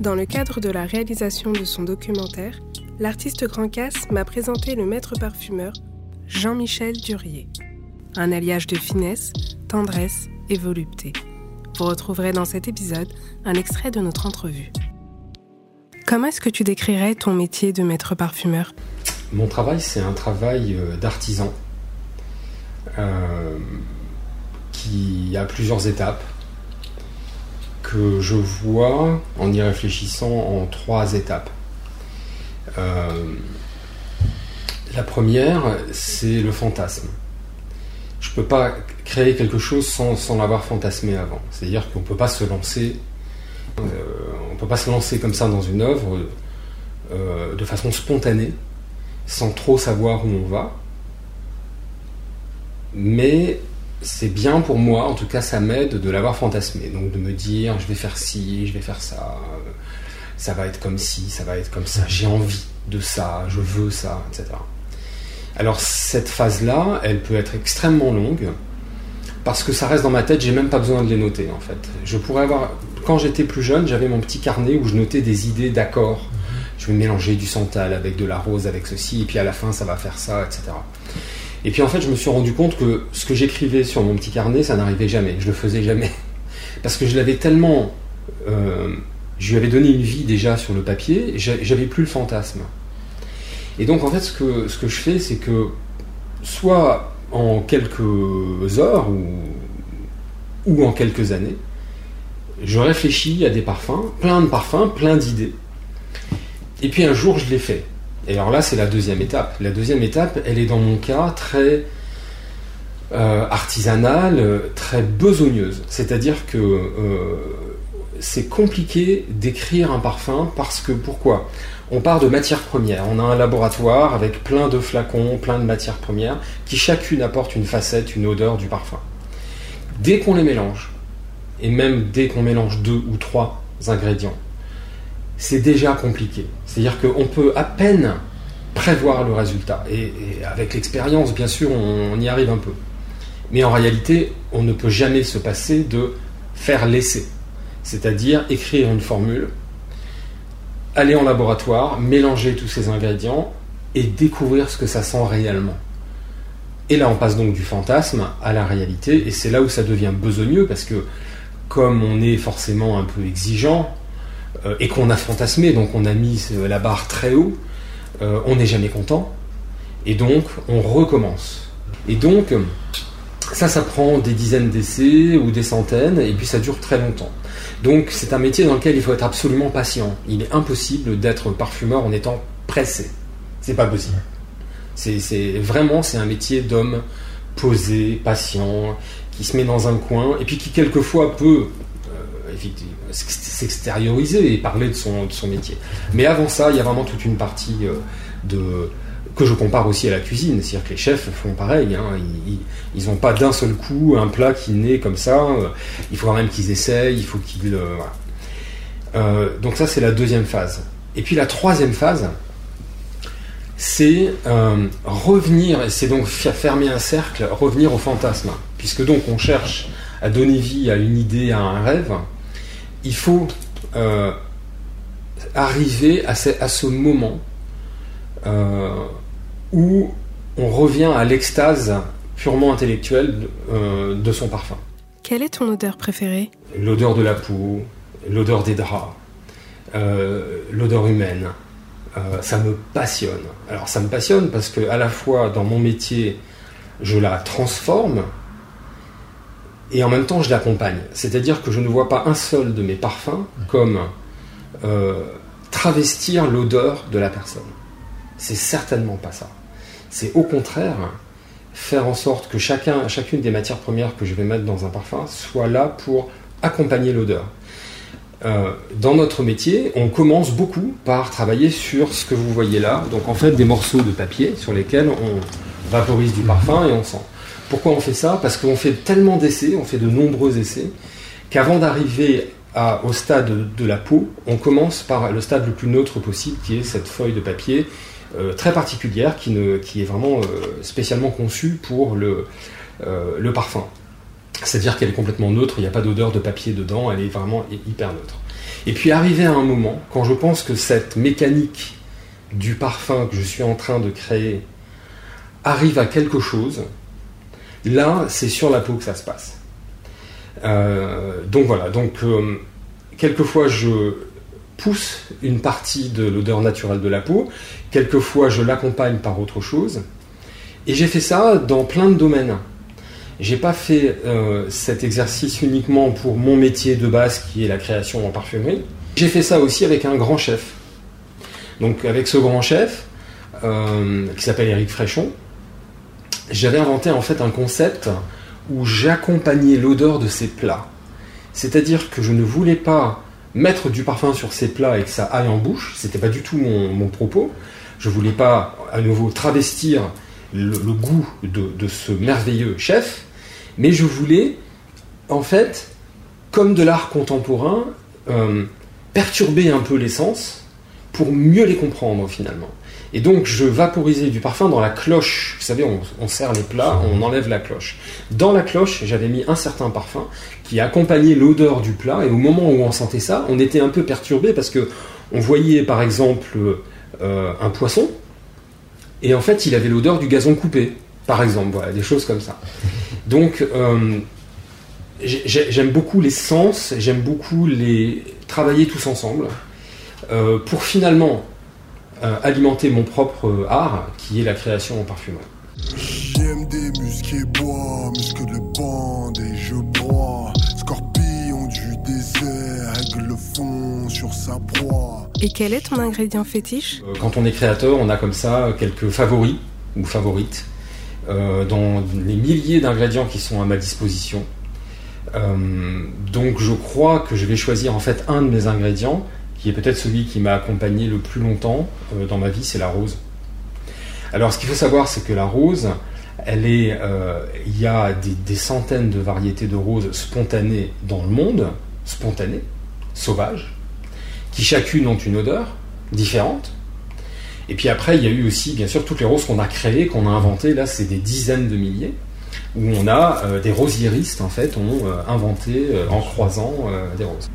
Dans le cadre de la réalisation de son documentaire, l'artiste Grand Casse m'a présenté le maître parfumeur Jean-Michel Durier. Un alliage de finesse, tendresse et volupté. Vous retrouverez dans cet épisode un extrait de notre entrevue. Comment est-ce que tu décrirais ton métier de maître parfumeur? Mon travail, c'est un travail euh, d'artisan euh, qui a plusieurs étapes que je vois en y réfléchissant en trois étapes. Euh, la première, c'est le fantasme. Je ne peux pas créer quelque chose sans, l'avoir fantasmé avant. C'est-à-dire qu'on ne peut pas se lancer, euh, on peut pas se lancer comme ça dans une œuvre euh, de façon spontanée, sans trop savoir où on va. Mais c'est bien pour moi, en tout cas ça m'aide de l'avoir fantasmé, donc de me dire je vais faire ci, je vais faire ça, ça va être comme ci, ça va être comme ça, j'ai envie de ça, je veux ça, etc. Alors cette phase-là, elle peut être extrêmement longue, parce que ça reste dans ma tête, j'ai même pas besoin de les noter en fait. Je pourrais avoir, quand j'étais plus jeune, j'avais mon petit carnet où je notais des idées d'accords. Je vais mélanger du santal avec de la rose, avec ceci, et puis à la fin ça va faire ça, etc. Et puis en fait, je me suis rendu compte que ce que j'écrivais sur mon petit carnet, ça n'arrivait jamais. Je le faisais jamais. Parce que je l'avais tellement. Euh, je lui avais donné une vie déjà sur le papier, j'avais plus le fantasme. Et donc en fait, ce que, je fais, c'est que soit en quelques heures ou, ou en quelques années, je réfléchis à des parfums, plein de parfums, plein d'idées. Et puis un jour, je les fais. Et alors là, c'est la deuxième étape. La deuxième étape, elle est dans mon cas très euh, artisanale, très besogneuse. C'est-à-dire que euh, c'est compliqué d'écrire un parfum parce que pourquoi? On part de matières premières. On a un laboratoire avec plein de flacons, plein de matières premières qui chacune apporte une facette, une odeur du parfum. Dès qu'on les mélange, et même dès qu'on mélange deux ou trois ingrédients, c'est déjà compliqué. C'est-à-dire qu'on peut à peine prévoir le résultat. Et, avec l'expérience, bien sûr, on, y arrive un peu. Mais en réalité, on ne peut jamais se passer de faire l'essai. C'est-à-dire écrire une formule, aller en laboratoire, mélanger tous ces ingrédients et découvrir ce que ça sent réellement. Et là, on passe donc du fantasme à la réalité, et c'est là où ça devient besogneux, parce que comme on est forcément un peu exigeant, et qu'on a fantasmé, donc on a mis euh, la barre très haut, euh, on n'est jamais content, et donc on recommence. Et donc, ça, ça prend des dizaines d'essais ou des centaines, et puis ça dure très longtemps. Donc c'est un métier dans lequel il faut être absolument patient. Il est impossible d'être parfumeur en étant pressé. C'est pas possible. C'est vraiment c'est un métier d'homme posé, patient, qui se met dans un coin et puis qui quelquefois peut s'extérioriser et parler de son, de son métier. Mais avant ça, il y a vraiment toute une partie euh, de que je compare aussi à la cuisine, c'est-à-dire que les chefs font pareil, hein. ils n'ont pas d'un seul coup un plat qui naît comme ça, euh, il faut quand même qu'ils essayent, il faut qu'ils... Euh, donc ça c'est la deuxième phase. Et puis la troisième phase, c'est revenir, c'est donc fermer un cercle, revenir au fantasme, puisque donc on cherche à donner vie à une idée, à un rêve, il faut euh, arriver à ce, moment euh, où on revient à l'extase purement intellectuelle euh, de son parfum. Quelle est ton odeur préférée? L'odeur de la peau, l'odeur des draps, l'odeur humaine. ça me passionne. Alors ça me passionne parce que à la fois dans mon métier, je la transforme, et en même temps je l'accompagne. C'est-à-dire que je ne vois pas un seul de mes parfums comme euh, travestir l'odeur de la personne. C'est certainement pas ça. C'est au contraire faire en sorte que chacun, chacune des matières premières que je vais mettre dans un parfum soit là pour accompagner l'odeur. Euh, dans notre métier, on commence beaucoup par travailler sur ce que vous voyez là, donc en fait des morceaux de papier sur lesquels on vaporise du parfum et on sent. Pourquoi on fait ça? Parce qu'on fait tellement d'essais, on fait de nombreux essais, qu'avant d'arriver au stade de la peau, on commence par le stade le plus neutre possible, qui est cette feuille de papier euh, très particulière, qui, est vraiment euh, spécialement conçue pour le, euh, le parfum. C'est-à-dire qu'elle est complètement neutre, il n'y a pas d'odeur de papier dedans, elle est vraiment hyper neutre. Et puis arrivé à un moment, quand je pense que cette mécanique du parfum que je suis en train de créer arrive à quelque chose, là, c'est sur la peau que ça se passe. Euh, donc voilà, donc euh, quelquefois je pousse une partie de l'odeur naturelle de la peau, quelquefois je l'accompagne par autre chose, et j'ai fait ça dans plein de domaines. J'ai pas fait euh, cet exercice uniquement pour mon métier de base qui est la création en parfumerie. J'ai fait ça aussi avec un grand chef. Donc avec ce grand chef qui s'appelle Eric Fréchon, j'avais inventé en fait un concept où j'accompagnais l'odeur de ces plats. C'est-à-dire que je ne voulais pas mettre du parfum sur ces plats et que ça aille en bouche, c'était pas du tout mon, propos. Je voulais pas à nouveau travestir le, goût de, ce merveilleux chef, mais je voulais en fait, comme de l'art contemporain, euh, perturber un peu l'essence pour mieux les comprendre finalement. Et donc je vaporisais du parfum dans la cloche. Vous savez, on, serre les plats, on enlève la cloche. Dans la cloche, j'avais mis un certain parfum qui accompagnait l'odeur du plat. Et au moment où on sentait ça, on était un peu perturbé parce que on voyait par exemple euh, un poisson et en fait il avait l'odeur du gazon coupé, par exemple. Voilà, des choses comme ça. Donc euh, j'aime beaucoup les sens, j'aime beaucoup les travailler tous ensemble euh, pour finalement alimenter mon propre euh, art, qui est la création en parfumerie. J'aime des musqués bois, muscles de bande et je bois. Scorpion du désert, aigle fond sur sa proie. Et quel est ton ingrédient fétiche? Euh, Quand on est créateur, on a comme ça quelques favoris ou favorites dans les milliers d'ingrédients qui sont à ma disposition. donc je crois que je vais choisir en fait un de mes ingrédients qui est peut-être celui qui m'a accompagné le plus longtemps euh, dans ma vie, c'est la rose. Alors ce qu'il faut savoir, c'est que la rose, elle est, euh, il y a des, centaines de variétés de roses spontanées dans le monde, spontanées, sauvages, qui chacune ont une odeur différente. Et puis après, il y a eu aussi, bien sûr, toutes les roses qu'on a créées, qu'on a inventées. Là, c'est des dizaines de milliers, où on a euh, des rosiéristes, en fait, ont inventé en croisant des roses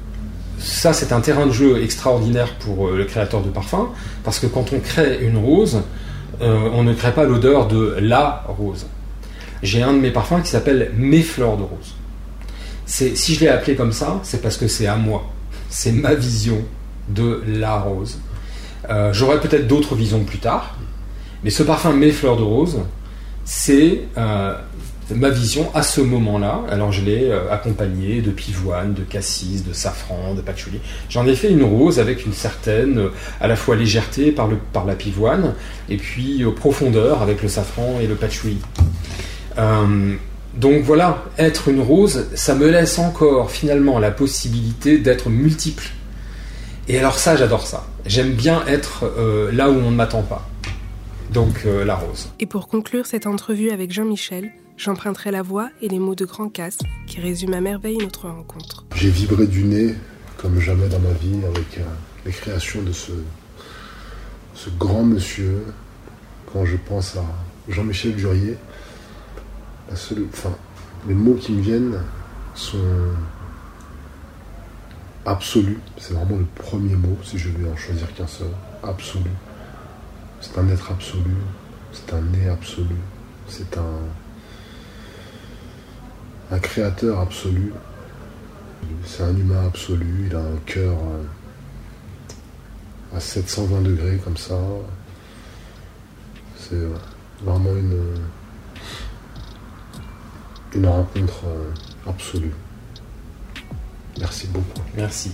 ça, c'est un terrain de jeu extraordinaire pour euh, le créateur de parfum, parce que quand on crée une rose, euh, on ne crée pas l'odeur de la rose. J'ai un de mes parfums qui s'appelle Mes fleurs de rose. Si je l'ai appelé comme ça, c'est parce que c'est à moi. C'est ma vision de la rose. Euh, j'aurai peut-être d'autres visions plus tard, mais ce parfum Mes fleurs de rose, c'est ma vision à ce moment-là. Alors je l'ai euh, accompagné de pivoine, de cassis, de safran, de patchouli. J'en ai fait une rose avec une certaine euh, à la fois légèreté par, le, par la pivoine et puis profondeur avec le safran et le patchouli. Euh, donc voilà, être une rose, ça me laisse encore finalement la possibilité d'être multiple. Et alors ça, j'adore ça. J'aime bien être là où on ne m'attend pas. Donc la rose. Et pour conclure cette entrevue avec Jean-Michel, J'emprunterai la voix et les mots de Grand Casse qui résument à merveille notre rencontre. J'ai vibré du nez comme jamais dans ma vie avec euh, les créations de ce, ce grand monsieur. Quand je pense à Jean-Michel Durier, les mots qui me viennent sont absolus. C'est vraiment le premier mot, si je vais en choisir qu'un seul. Absolu. C'est un être absolu. C'est un nez absolu. C'est un un créateur absolu. C'est un humain absolu, il a un cœur euh, à 720 degrés comme ça. C'est euh, vraiment une, une rencontre euh, absolue. Merci beaucoup. Merci.